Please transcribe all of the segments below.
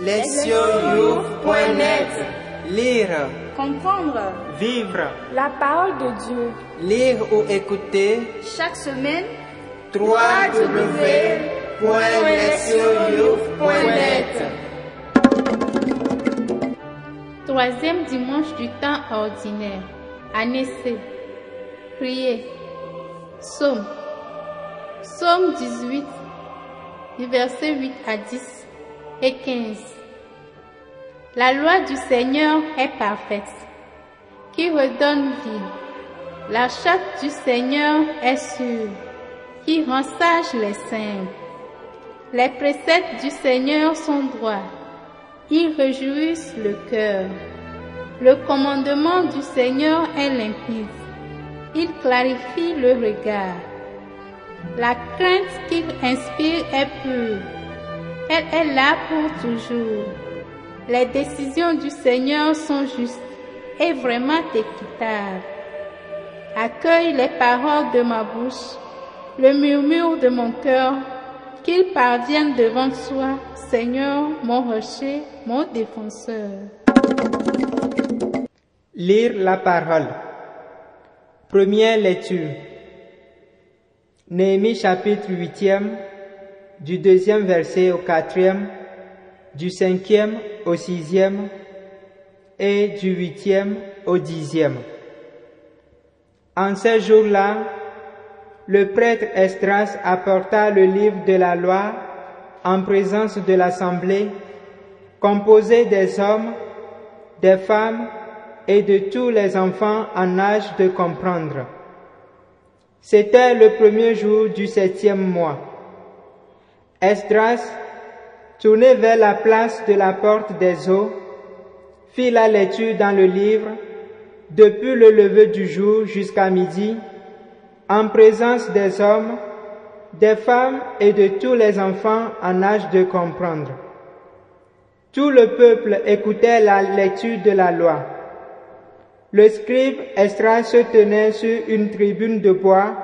Lesioyou.net Lire, Comprendre vivre, La parole de Dieu. lire ou écouter chaque semaine www.lesioyou.net Troisième dimanche du temps ordinaire. Année C. Prier. Psaume. Psaume 18, du verset 8 à 10 et 15. La loi du Seigneur est parfaite, qui redonne vie. La charte du Seigneur est sûre, qui rend sage les simples. Les préceptes du Seigneur sont droits, ils réjouissent le cœur. Le commandement du Seigneur est limpide. Il clarifie le regard. La crainte qu'il inspire est pure. Elle est là pour toujours. Les décisions du Seigneur sont justes et vraiment équitables. Accueille les paroles de ma bouche, le murmure de mon cœur, qu'ils parviennent devant toi, Seigneur, mon rocher, mon défenseur. Lire la parole. Première lecture. Néhémie chapitre 8e, du deuxième verset au quatrième, du cinquième au sixième et du huitième au dixième. En ces jours-là, le prêtre Esdras apporta le livre de la loi en présence de l'assemblée, composé des hommes, des femmes et de tous les enfants en âge de comprendre. C'était le premier jour du septième mois. Esdras, tourné vers la place de la porte des eaux, fit la lecture dans le livre depuis le lever du jour jusqu'à midi, en présence des hommes, des femmes et de tous les enfants en âge de comprendre. Tout le peuple écoutait la lecture de la loi. Le scribe Esdras se tenait sur une tribune de bois,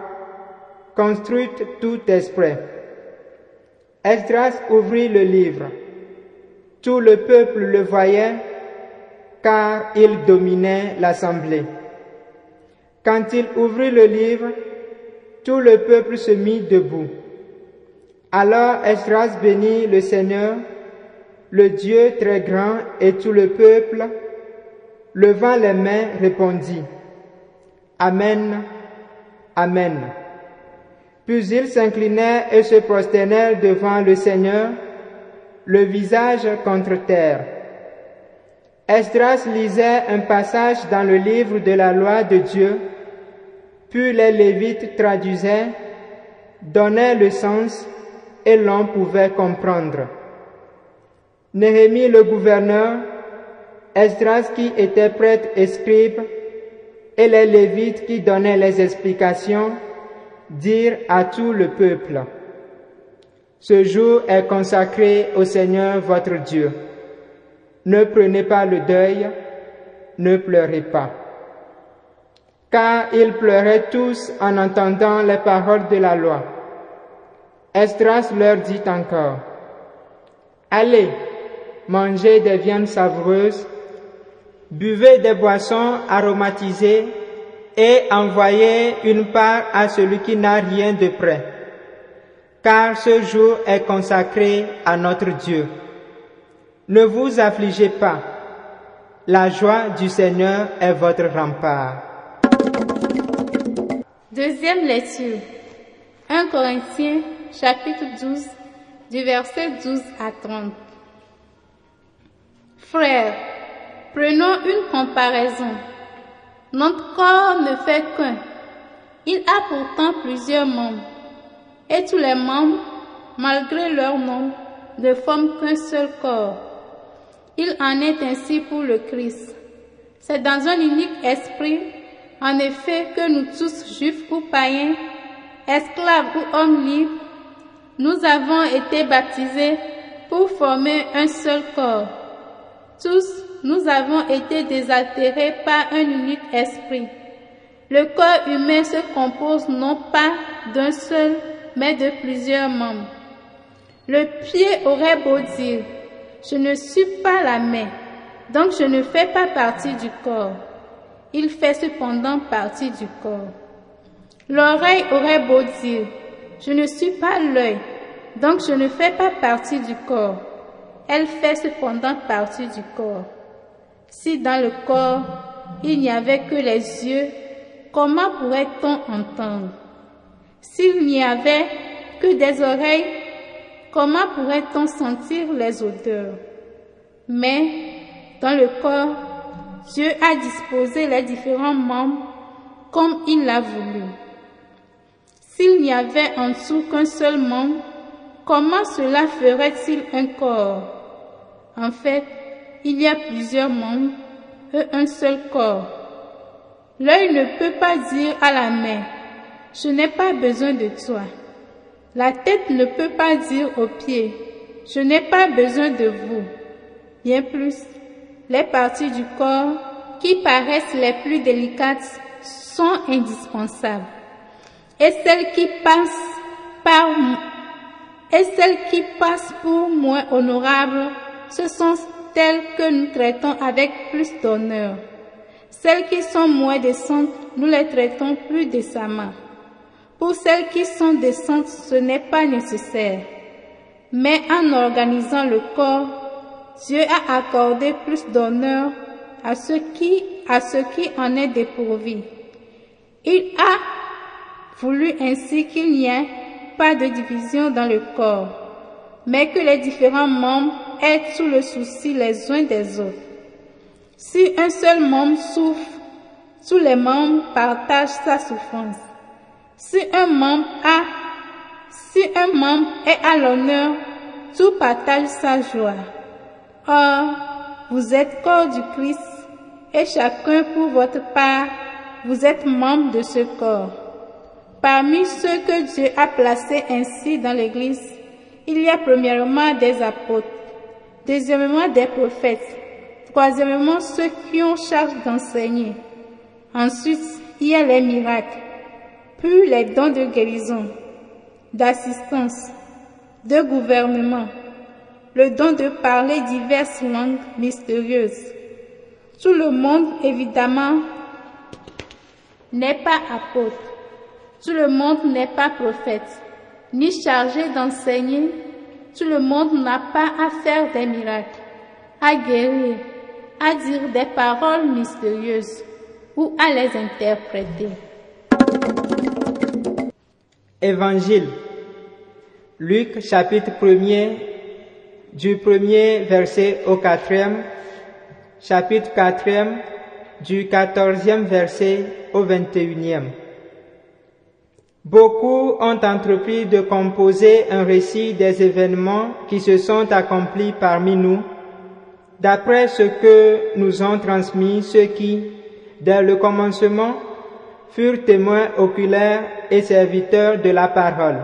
construite tout exprès. Esdras ouvrit le livre. Tout le peuple le voyait, car il dominait l'assemblée. Quand il ouvrit le livre, tout le peuple se mit debout. Alors Esdras bénit le Seigneur, le Dieu très grand, et tout le peuple, levant les mains, répondit, Amen, Amen. Puis ils s'inclinèrent et se prosternèrent devant le Seigneur, le visage contre terre. Esdras lisait un passage dans le livre de la loi de Dieu, puis les Lévites traduisaient, donnaient le sens et l'on pouvait comprendre. Néhémie le gouverneur, Esdras qui était prêtre et scribe, et les Lévites qui donnaient les explications, dirent à tout le peuple, Ce jour est consacré au Seigneur votre Dieu. Ne prenez pas le deuil, ne pleurez pas. Car ils pleuraient tous en entendant les paroles de la loi. Esdras leur dit encore, Allez, mangez des viandes savoureuses, buvez des boissons aromatisées et envoyez une part à celui qui n'a rien de près, car ce jour est consacré à notre Dieu. Ne vous affligez pas, la joie du Seigneur est votre rempart. Deuxième lecture. 1 Corinthiens chapitre 12 du verset 12 à 30. Frères, prenons une comparaison. Notre corps ne fait qu'un. Il a pourtant plusieurs membres. Et tous les membres, malgré leur nombre, ne forment qu'un seul corps. Il en est ainsi pour le Christ. C'est dans un unique esprit, en effet, que nous tous, juifs ou païens, esclaves ou hommes libres, nous avons été baptisés pour former un seul corps. Tous, nous avons été désaltérés par un unique esprit. Le corps humain se compose non pas d'un seul, mais de plusieurs membres. Le pied aurait beau dire, Je ne suis pas la main, donc je ne fais pas partie du corps. Il fait cependant partie du corps. L'oreille aurait beau dire, je ne suis pas l'œil, donc je ne fais pas partie du corps. Elle fait cependant partie du corps. Si dans le corps il n'y avait que les yeux, comment pourrait-on entendre? S'il n'y avait que des oreilles, comment pourrait-on sentir les odeurs? Mais dans le corps, Dieu a disposé les différents membres comme il l'a voulu. S'il n'y avait en dessous qu'un seul membre, comment cela ferait-il un corps? En fait, il y a plusieurs membres et un seul corps. L'œil ne peut pas dire à la main, je n'ai pas besoin de toi. La tête ne peut pas dire aux pieds, je n'ai pas besoin de vous. Bien plus, les parties du corps qui paraissent les plus délicates sont indispensables. Et celles qui passent par et celles qui passent pour moins honorables, ce sont celles que nous traitons avec plus d'honneur. Celles qui sont moins décentes, nous les traitons plus décemment. Pour celles qui sont décentes, ce n'est pas nécessaire. Mais en organisant le corps, Dieu a accordé plus d'honneur à ceux qui, à ceux qui en est dépourvu. Il a voulu ainsi qu'il n'y ait pas de division dans le corps, mais que les différents membres aient sous le souci les uns des autres. Si un seul membre souffre, tous les membres partagent sa souffrance. Si un membre a, si un membre est à l'honneur, tout partage sa joie. Or, vous êtes corps du Christ et chacun pour votre part, vous êtes membre de ce corps. Parmi ceux que Dieu a placés ainsi dans l'Église, il y a premièrement des apôtres, deuxièmement des prophètes, troisièmement ceux qui ont charge d'enseigner. Ensuite, il y a les miracles, puis les dons de guérison, d'assistance, de gouvernement, le don de parler diverses langues mystérieuses. Tout le monde, évidemment, n'est pas apôtre. Tout le monde n'est pas prophète, ni chargé d'enseigner. Tout le monde n'a pas à faire des miracles, à guérir, à dire des paroles mystérieuses ou à les interpréter. Évangile. Luc chapitre 1er, du premier verset au quatrième, chapitre 4e, du quatorzième verset au vingt-et-unième. Beaucoup ont entrepris de composer un récit des événements qui se sont accomplis parmi nous, d'après ce que nous ont transmis ceux qui, dès le commencement, furent témoins oculaires et serviteurs de la parole.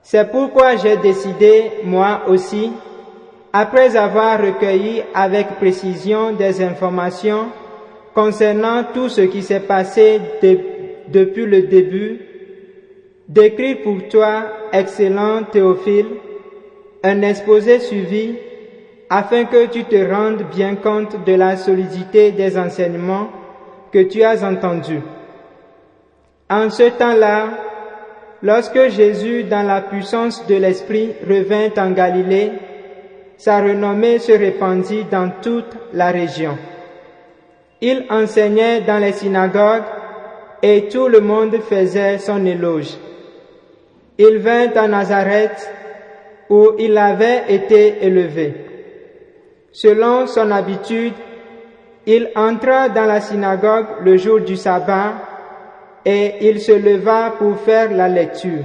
C'est pourquoi j'ai décidé, moi aussi, après avoir recueilli avec précision des informations concernant tout ce qui s'est passé depuis le début, d'écrire pour toi, excellent Théophile, un exposé suivi afin que tu te rendes bien compte de la solidité des enseignements que tu as entendus. En ce temps-là, lorsque Jésus, dans la puissance de l'Esprit, revint en Galilée, sa renommée se répandit dans toute la région. Il enseignait dans les synagogues et tout le monde faisait son éloge. Il vint à Nazareth où il avait été élevé. Selon son habitude, il entra dans la synagogue le jour du sabbat et il se leva pour faire la lecture.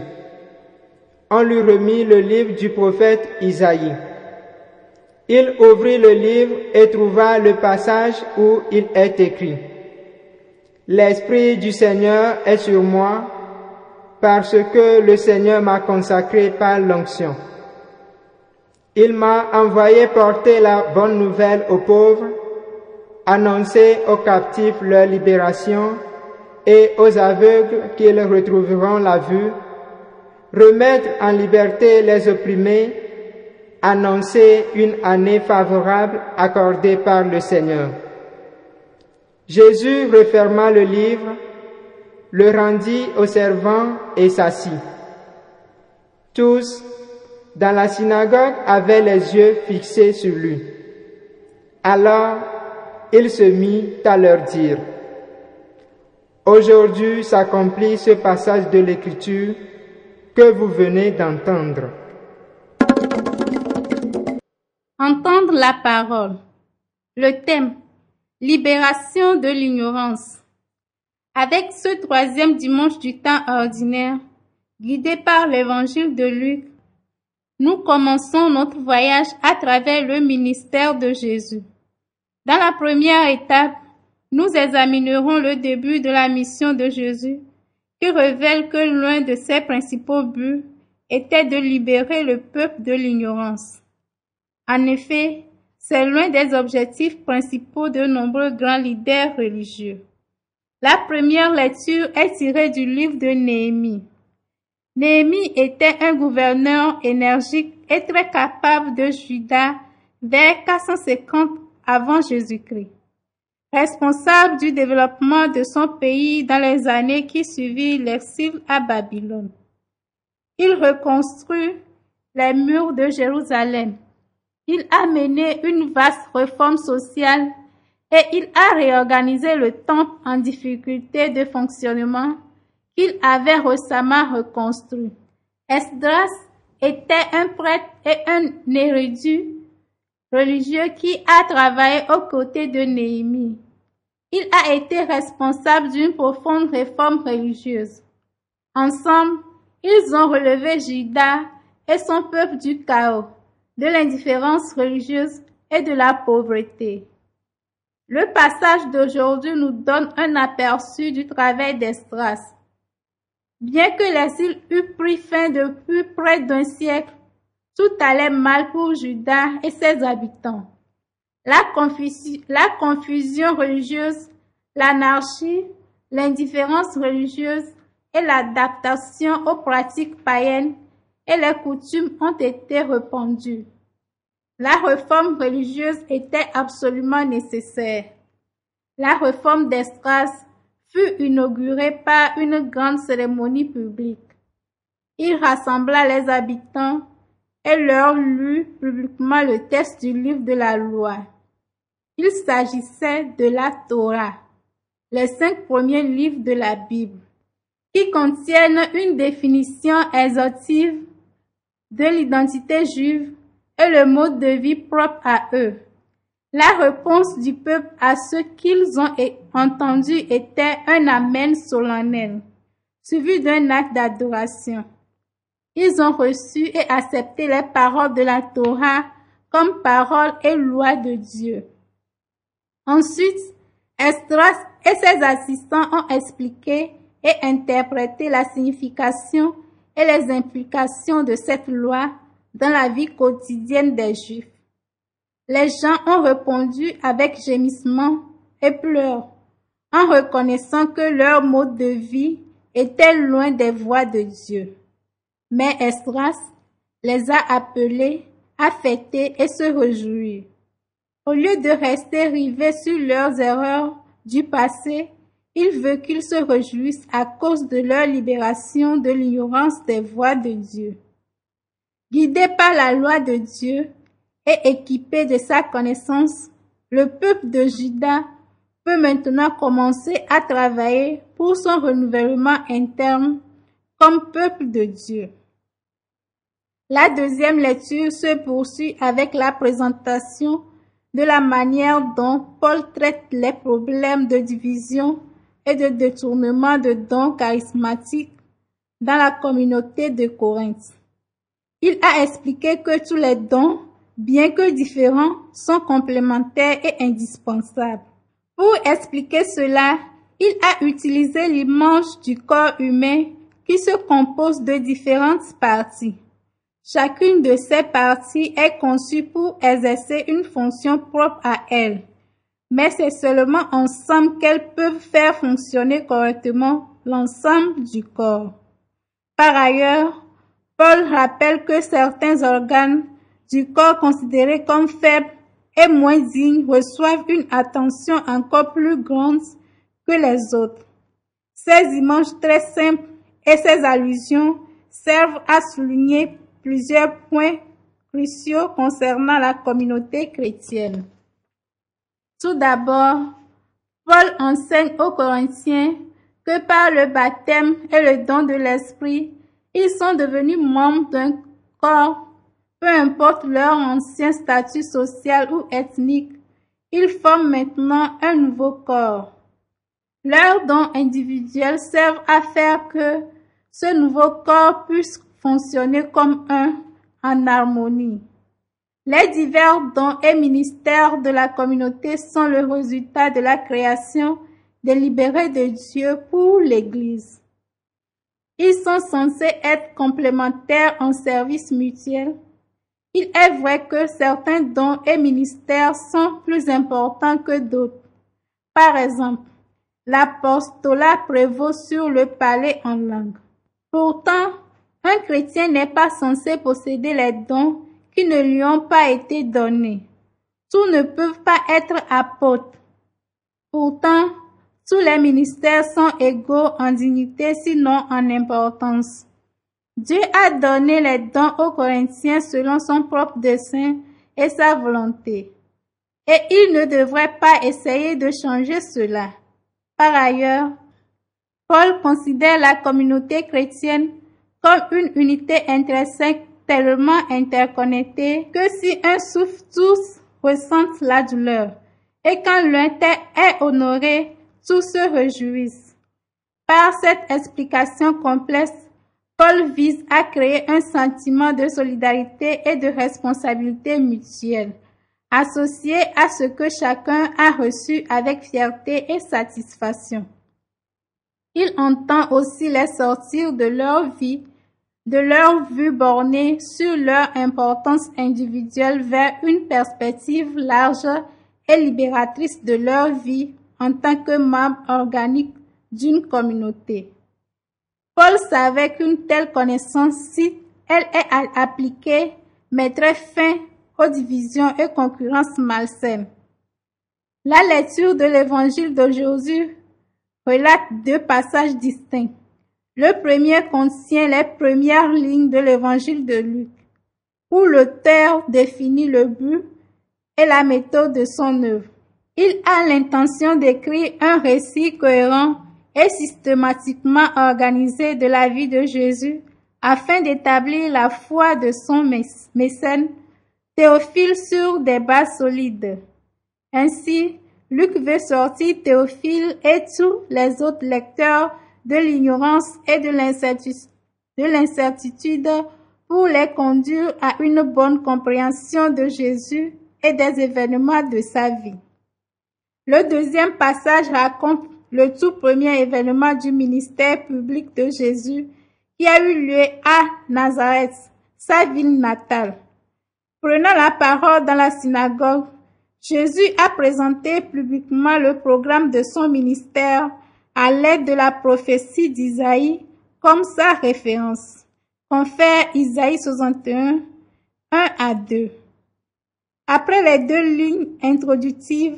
On lui remit le livre du prophète Isaïe. Il ouvrit le livre et trouva le passage où il est écrit. L'Esprit du Seigneur est sur moi parce que le Seigneur m'a consacré par l'onction. Il m'a envoyé porter la bonne nouvelle aux pauvres, annoncer aux captifs leur libération et aux aveugles qu'ils retrouveront la vue, remettre en liberté les opprimés, annonçait une année favorable accordée par le Seigneur. Jésus referma le livre, le rendit au servant et s'assit. Tous, dans la synagogue, avaient les yeux fixés sur lui. Alors, il se mit à leur dire, Aujourd'hui s'accomplit ce passage de l'Écriture que vous venez d'entendre. Entendre la parole. Le thème. Libération de l'ignorance. Avec ce troisième dimanche du temps ordinaire, guidé par l'évangile de Luc, nous commençons notre voyage à travers le ministère de Jésus. Dans la première étape, nous examinerons le début de la mission de Jésus, qui révèle que l'un de ses principaux buts était de libérer le peuple de l'ignorance. En effet, c'est l'un des objectifs principaux de nombreux grands leaders religieux. La première lecture est tirée du livre de Néhémie. Néhémie était un gouverneur énergique et très capable de Juda vers 450 avant Jésus-Christ. Responsable du développement de son pays dans les années qui suivirent l'exil à Babylone. Il reconstruit les murs de Jérusalem. Il a mené une vaste réforme sociale et il a réorganisé le temple en difficulté de fonctionnement qu'il avait récemment reconstruit. Esdras était un prêtre et un érudit religieux qui a travaillé aux côtés de Néhémie. Il a été responsable d'une profonde réforme religieuse. Ensemble, ils ont relevé Juda et son peuple du chaos, de l'indifférence religieuse et de la pauvreté. Le passage d'aujourd'hui nous donne un aperçu du travail d'Estras. Bien que l'exil eût pris fin depuis près d'un siècle, tout allait mal pour Judas et ses habitants. La confusion religieuse, l'anarchie, l'indifférence religieuse et l'adaptation aux pratiques païennes et les coutumes ont été répandues. La réforme religieuse était absolument nécessaire. La réforme d'Estras fut inaugurée par une grande cérémonie publique. Il rassembla les habitants et leur lut publiquement le texte du livre de la loi. Il s'agissait de la Torah, les cinq premiers livres de la Bible, qui contiennent une définition exhaustive de l'identité juive le mode de vie propre à eux. La réponse du peuple à ce qu'ils ont entendu était un Amen solennel, suivi d'un acte d'adoration. Ils ont reçu et accepté les paroles de la Torah comme paroles et lois de Dieu. Ensuite, Estras et ses assistants ont expliqué et interprété la signification et les implications de cette loi dans la vie quotidienne des Juifs. Les gens ont répondu avec gémissement et pleurs, en reconnaissant que leur mode de vie était loin des voies de Dieu. Mais Esdras les a appelés à fêter et se réjouir. Au lieu de rester rivés sur leurs erreurs du passé, il veut qu'ils se réjouissent à cause de leur libération de l'ignorance des voies de Dieu. Guidé par la loi de Dieu et équipé de sa connaissance, le peuple de Juda peut maintenant commencer à travailler pour son renouvellement interne comme peuple de Dieu. La deuxième lecture se poursuit avec la présentation de la manière dont Paul traite les problèmes de division et de détournement de dons charismatiques dans la communauté de Corinthe. Il a expliqué que tous les dons, bien que différents, sont complémentaires et indispensables. Pour expliquer cela, il a utilisé l'image du corps humain qui se compose de différentes parties. Chacune de ces parties est conçue pour exercer une fonction propre à elle, mais c'est seulement ensemble qu'elles peuvent faire fonctionner correctement l'ensemble du corps. Par ailleurs, Paul rappelle que certains organes du corps considérés comme faibles et moins dignes reçoivent une attention encore plus grande que les autres. Ces images très simples et ces allusions servent à souligner plusieurs points cruciaux concernant la communauté chrétienne. Tout d'abord, Paul enseigne aux Corinthiens que par le baptême et le don de l'Esprit, ils sont devenus membres d'un corps, peu importe leur ancien statut social ou ethnique, ils forment maintenant un nouveau corps. Leurs dons individuels servent à faire que ce nouveau corps puisse fonctionner comme un en harmonie. Les divers dons et ministères de la communauté sont le résultat de la création délibérée de Dieu pour l'Église. Ils sont censés être complémentaires en service mutuel. Il est vrai que certains dons et ministères sont plus importants que d'autres. Par exemple, l'apostolat prévaut sur le palais en langue. Pourtant, un chrétien n'est pas censé posséder les dons qui ne lui ont pas été donnés. Tous ne peuvent pas être apôtres. Pourtant, tous les ministères sont égaux en dignité sinon en importance. Dieu a donné les dons aux Corinthiens selon son propre dessein et sa volonté. Et il ne devrait pas essayer de changer cela. Par ailleurs, Paul considère la communauté chrétienne comme une unité intrinsèque tellement interconnectée que si un souffle, tous ressentent la douleur. Et quand l'un est honoré, tous se réjouissent. Par cette explication complexe, Paul vise à créer un sentiment de solidarité et de responsabilité mutuelle, associé à ce que chacun a reçu avec fierté et satisfaction. Il entend aussi les sortir de leur vie de leur vue bornée sur leur importance individuelle vers une perspective large et libératrice de leur vie en tant que membre organique d'une communauté. Paul savait qu'une telle connaissance, si elle est appliquée, mettrait fin aux divisions et concurrences malsaines. La lecture de l'évangile de Jésus relate deux passages distincts. Le premier contient les premières lignes de l'évangile de Luc, où l'auteur définit le but et la méthode de son œuvre. Il a l'intention d'écrire un récit cohérent et systématiquement organisé de la vie de Jésus afin d'établir la foi de son mécène Théophile sur des bases solides. Ainsi, Luc veut sortir Théophile et tous les autres lecteurs de l'ignorance et de l'incertitude pour les conduire à une bonne compréhension de Jésus et des événements de sa vie. Le deuxième passage raconte le tout premier événement du ministère public de Jésus qui a eu lieu à Nazareth, sa ville natale. Prenant la parole dans la synagogue, Jésus a présenté publiquement le programme de son ministère à l'aide de la prophétie d'Isaïe comme sa référence. Confère Isaïe 61, 1 à 2. Après les deux lignes introductives,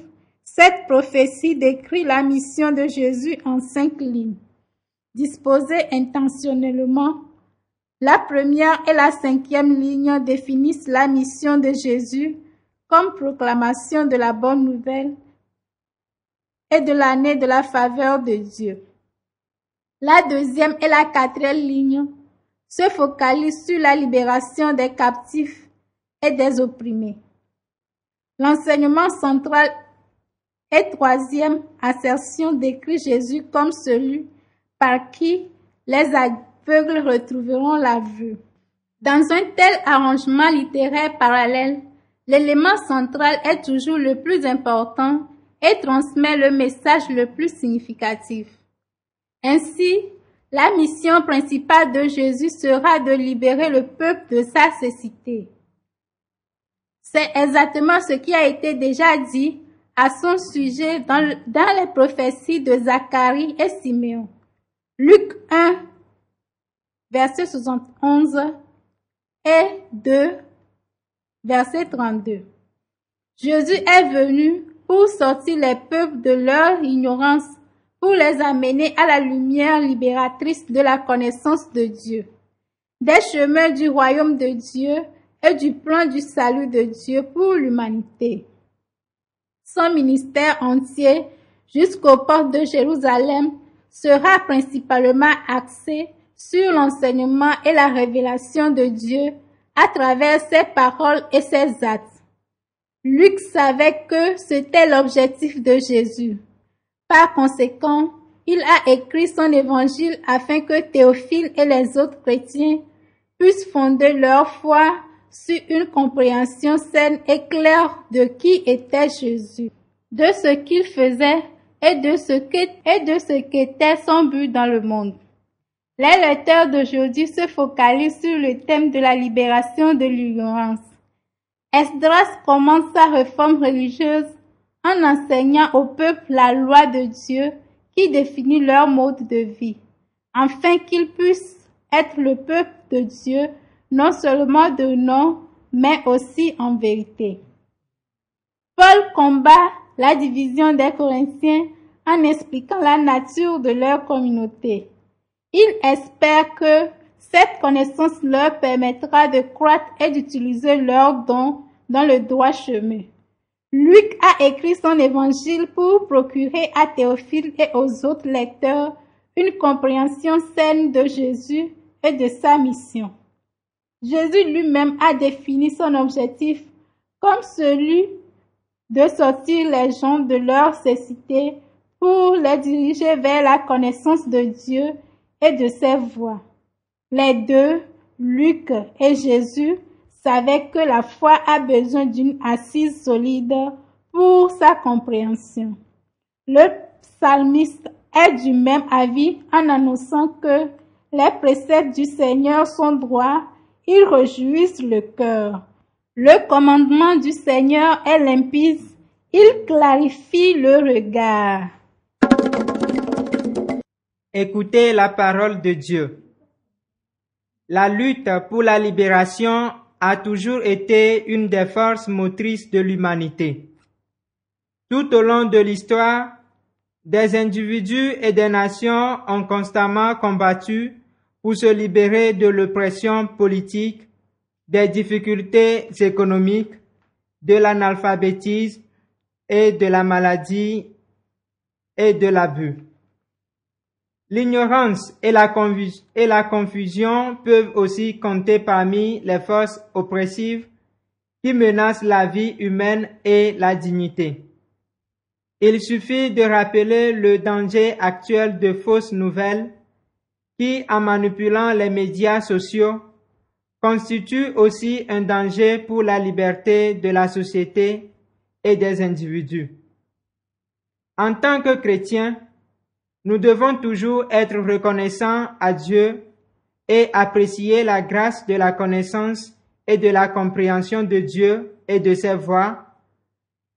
cette prophétie décrit la mission de Jésus en cinq lignes, disposées intentionnellement. La première et la cinquième ligne définissent la mission de Jésus comme proclamation de la bonne nouvelle et de l'année de la faveur de Dieu. La deuxième et la quatrième ligne se focalisent sur la libération des captifs et des opprimés. L'enseignement central et troisième assertion décrit Jésus comme celui par qui les aveugles retrouveront la vue. Dans un tel arrangement littéraire parallèle, l'élément central est toujours le plus important et transmet le message le plus significatif. Ainsi, la mission principale de Jésus sera de libérer le peuple de sa cécité. C'est exactement ce qui a été déjà dit à son sujet dans, les prophéties de Zacharie et Siméon. Luc 1, verset 71 et 2, Verset 32. Jésus est venu pour sortir les peuples de leur ignorance, pour les amener à la lumière libératrice de la connaissance de Dieu, des chemins du royaume de Dieu et du plan du salut de Dieu pour l'humanité. Son ministère entier jusqu'aux portes de Jérusalem sera principalement axé sur l'enseignement et la révélation de Dieu à travers ses paroles et ses actes. Luc savait que c'était l'objectif de Jésus. Par conséquent, il a écrit son évangile afin que Théophile et les autres chrétiens puissent fonder leur foi sur une compréhension saine et claire de qui était Jésus, de ce qu'il faisait et de ce qu'était son but dans le monde. Les lecteurs d'aujourd'hui se focalisent sur le thème de la libération de l'ignorance. Esdras commence sa réforme religieuse en enseignant au peuple la loi de Dieu qui définit leur mode de vie, afin qu'ils puissent être le peuple de Dieu non seulement de nom, mais aussi en vérité. Paul combat la division des Corinthiens en expliquant la nature de leur communauté. Il espère que cette connaissance leur permettra de croître et d'utiliser leurs dons dans le droit chemin. Luc a écrit son évangile pour procurer à Théophile et aux autres lecteurs une compréhension saine de Jésus et de sa mission. Jésus lui-même a défini son objectif comme celui de sortir les gens de leur cécité pour les diriger vers la connaissance de Dieu et de ses voies. Les deux, Luc et Jésus, savaient que la foi a besoin d'une assise solide pour sa compréhension. Le psalmiste est du même avis en annonçant que les préceptes du Seigneur sont droits, ils réjouissent le cœur. Le commandement du Seigneur est limpide, il clarifie le regard. Écoutez la parole de Dieu. La lutte pour la libération a toujours été une des forces motrices de l'humanité. Tout au long de l'histoire, des individus et des nations ont constamment combattu pour se libérer de l'oppression politique, des difficultés économiques, de l'analphabétisme et de la maladie et de l'abus. L'ignorance et la, et la confusion peuvent aussi compter parmi les forces oppressives qui menacent la vie humaine et la dignité. Il suffit de rappeler le danger actuel de fausses nouvelles qui, en manipulant les médias sociaux, constituent aussi un danger pour la liberté de la société et des individus. En tant que chrétiens, nous devons toujours être reconnaissants à Dieu et apprécier la grâce de la connaissance et de la compréhension de Dieu et de ses voies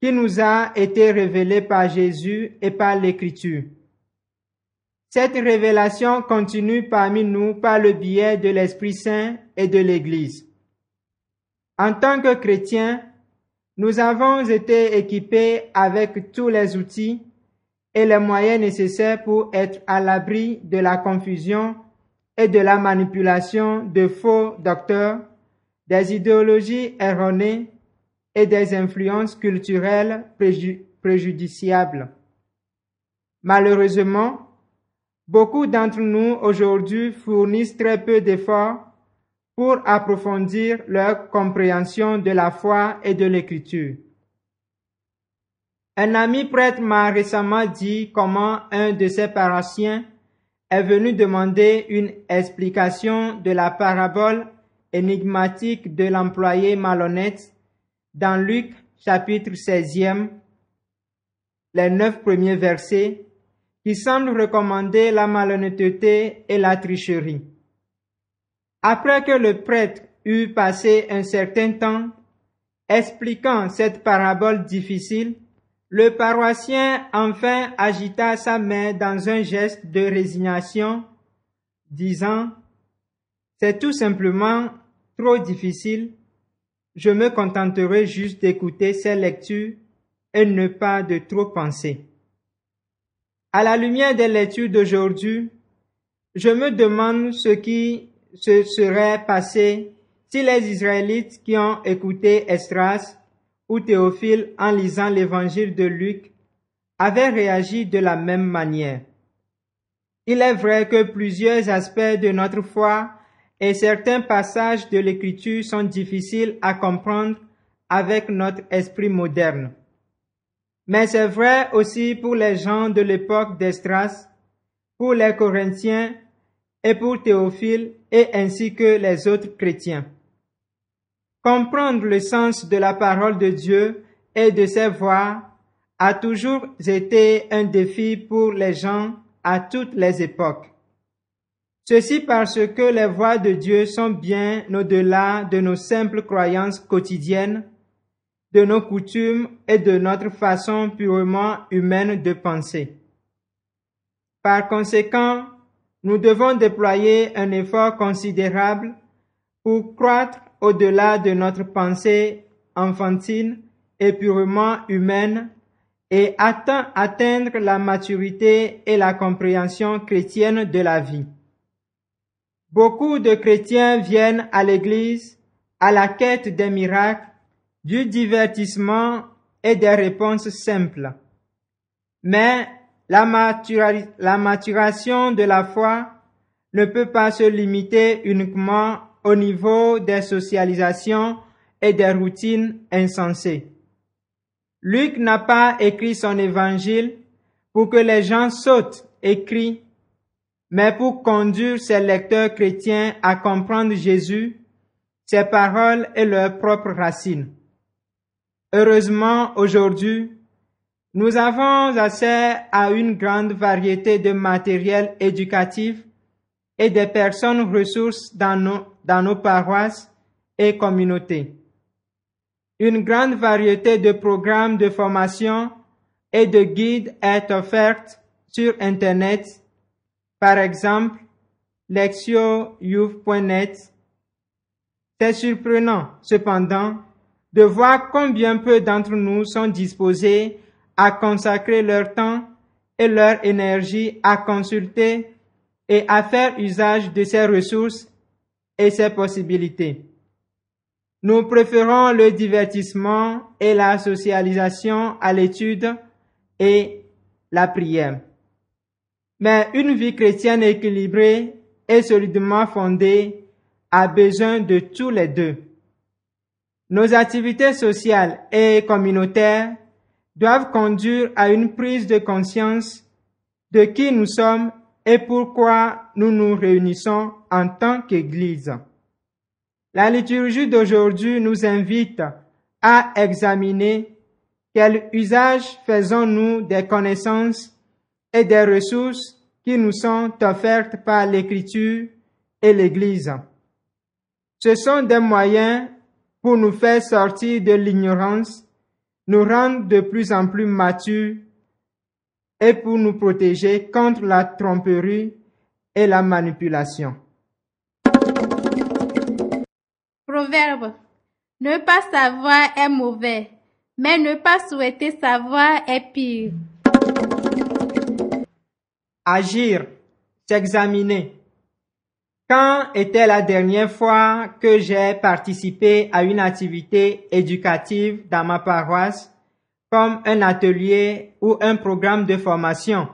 qui nous a été révélée par Jésus et par l'Écriture. Cette révélation continue parmi nous par le biais de l'Esprit Saint et de l'Église. En tant que chrétiens, nous avons été équipés avec tous les outils et les moyens nécessaires pour être à l'abri de la confusion et de la manipulation de faux docteurs, des idéologies erronées et des influences culturelles préjudiciables. Malheureusement, beaucoup d'entre nous aujourd'hui fournissent très peu d'efforts pour approfondir leur compréhension de la foi et de l'écriture. Un ami prêtre m'a récemment dit comment un de ses paroissiens est venu demander une explication de la parabole énigmatique de l'employé malhonnête dans Luc chapitre 16e, les neuf premiers versets, qui semblent recommander la malhonnêteté et la tricherie. Après que le prêtre eut passé un certain temps expliquant cette parabole difficile, le paroissien enfin agita sa main dans un geste de résignation, disant C'est tout simplement trop difficile. je me contenterai juste d'écouter ces lectures et ne pas de trop penser. À la lumière des lectures d'aujourd'hui, je me demande ce qui se serait passé si les Israélites qui ont écouté Estras ou Théophile en lisant l'évangile de Luc avaient réagi de la même manière. Il est vrai que plusieurs aspects de notre foi et certains passages de l'écriture sont difficiles à comprendre avec notre esprit moderne. Mais c'est vrai aussi pour les gens de l'époque d'Estras, pour les Corinthiens et pour Théophile et ainsi que les autres chrétiens. Comprendre le sens de la parole de Dieu et de ses voix a toujours été un défi pour les gens à toutes les époques. Ceci parce que les voix de Dieu sont bien au-delà de nos simples croyances quotidiennes, de nos coutumes et de notre façon purement humaine de penser. Par conséquent, nous devons déployer un effort considérable pour croître au-delà de notre pensée enfantine et purement humaine et atteindre la maturité et la compréhension chrétienne de la vie. Beaucoup de chrétiens viennent à l'Église à la quête des miracles, du divertissement et des réponses simples. Mais la, maturation de la foi ne peut pas se limiter uniquement au niveau des socialisations et des routines insensées. Luc n'a pas écrit son évangile pour que les gens sautent et crient mais pour conduire ses lecteurs chrétiens à comprendre Jésus, ses paroles et leurs propres racines. Heureusement, aujourd'hui, nous avons accès à une grande variété de matériel éducatif et des personnes ressources dans nos, paroisses et communautés. Une grande variété de programmes de formation et de guides est offerte sur Internet par exemple, lexio.youth.net. C'est surprenant, cependant, de voir combien peu d'entre nous sont disposés à consacrer leur temps et leur énergie à consulter et à faire usage de ces ressources et ces possibilités. Nous préférons le divertissement et la socialisation à l'étude et la prière. Mais une vie chrétienne équilibrée et solidement fondée a besoin de tous les deux. Nos activités sociales et communautaires doivent conduire à une prise de conscience de qui nous sommes et pourquoi nous nous réunissons en tant qu'Église. La liturgie d'aujourd'hui nous invite à examiner quel usage faisons-nous des connaissances et des ressources qui nous sont offertes par l'Écriture et l'Église. Ce sont des moyens pour nous faire sortir de l'ignorance, nous rendre de plus en plus matures et pour nous protéger contre la tromperie et la manipulation. Proverbe. Ne pas savoir est mauvais, mais ne pas souhaiter savoir est pire. Agir, s'examiner. Quand était la dernière fois que j'ai participé à une activité éducative dans ma paroisse, comme un atelier ou un programme de formation?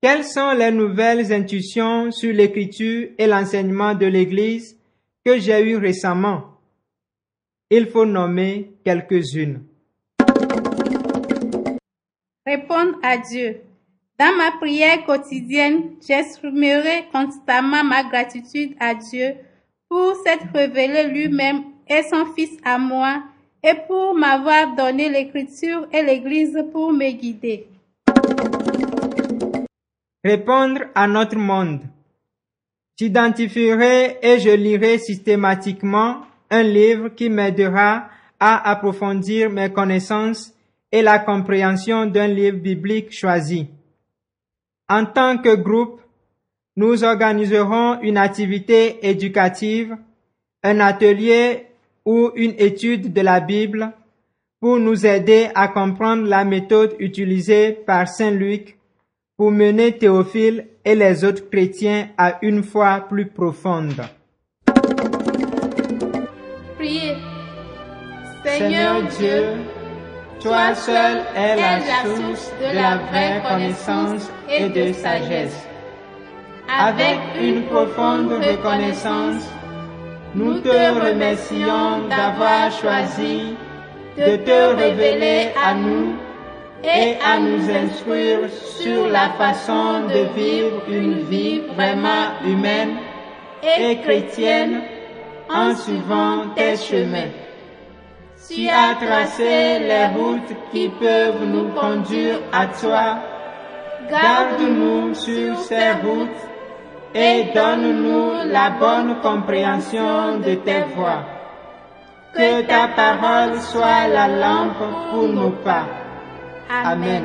Quelles sont les nouvelles intuitions sur l'écriture et l'enseignement de l'Église que j'ai eues récemment? Il faut nommer quelques-unes. Répondre à Dieu. Dans ma prière quotidienne, j'exprimerai constamment ma gratitude à Dieu pour s'être révélé lui-même et son Fils à moi et pour m'avoir donné l'écriture et l'Église pour me guider. Répondre à notre monde. J'identifierai et je lirai systématiquement un livre qui m'aidera à approfondir mes connaissances et la compréhension d'un livre biblique choisi. En tant que groupe, nous organiserons une activité éducative, un atelier ou une étude de la Bible pour nous aider à comprendre la méthode utilisée par Saint Luc pour mener Théophile et les autres chrétiens à une foi plus profonde. Priez. Seigneur Dieu, toi seul es la source de la vraie connaissance et de sagesse. Avec une profonde reconnaissance, nous te remercions d'avoir choisi de te révéler à nous et à nous instruire sur la façon de vivre une vie vraiment humaine et chrétienne en suivant tes chemins. Tu as tracé les routes qui peuvent nous conduire à toi. Garde-nous sur ces routes et donne-nous la bonne compréhension de tes voies. Que ta parole soit la lampe pour nos pas. Amen.